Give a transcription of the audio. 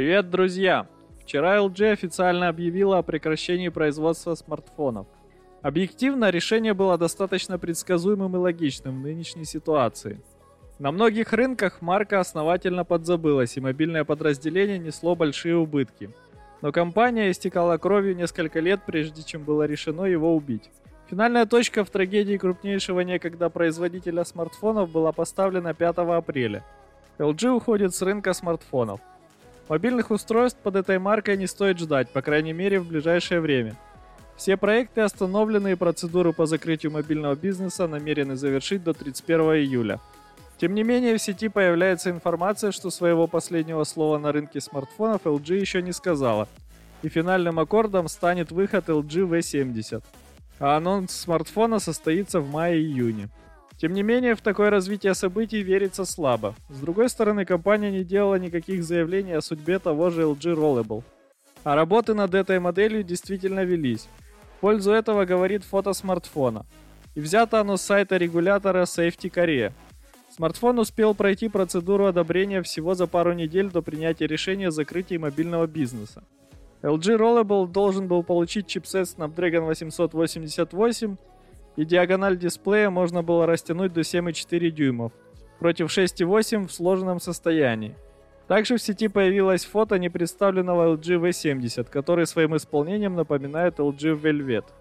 Привет, друзья! Вчера LG официально объявила о прекращении производства смартфонов. Объективно, решение было достаточно предсказуемым и логичным в нынешней ситуации. На многих рынках марка основательно подзабылась, и мобильное подразделение несло большие убытки. Но компания истекала кровью несколько лет, прежде чем было решено его убить. Финальная точка в трагедии крупнейшего некогда производителя смартфонов была поставлена 5 апреля. LG уходит с рынка смартфонов. Мобильных устройств под этой маркой не стоит ждать, по крайней мере в ближайшее время. Все проекты остановлены и процедуру по закрытию мобильного бизнеса намерены завершить до 31 июля. Тем не менее, в сети появляется информация, что своего последнего слова на рынке смартфонов LG еще не сказала, и финальным аккордом станет выход LG V70. А анонс смартфона состоится в мае-июне. Тем не менее, в такое развитие событий верится слабо. С другой стороны, компания не делала никаких заявлений о судьбе того же LG Rollable. А работы над этой моделью действительно велись. В пользу этого говорит фото смартфона. И взято оно с сайта регулятора Safety Korea. Смартфон успел пройти процедуру одобрения всего за пару недель до принятия решения о закрытии мобильного бизнеса. LG Rollable должен был получить чипсет Snapdragon 888 и диагональ дисплея можно было растянуть до 7,4 дюймов, против 6,8 в сложенном состоянии. Также в сети появилось фото непредставленного LG V70, который своим исполнением напоминает LG Velvet –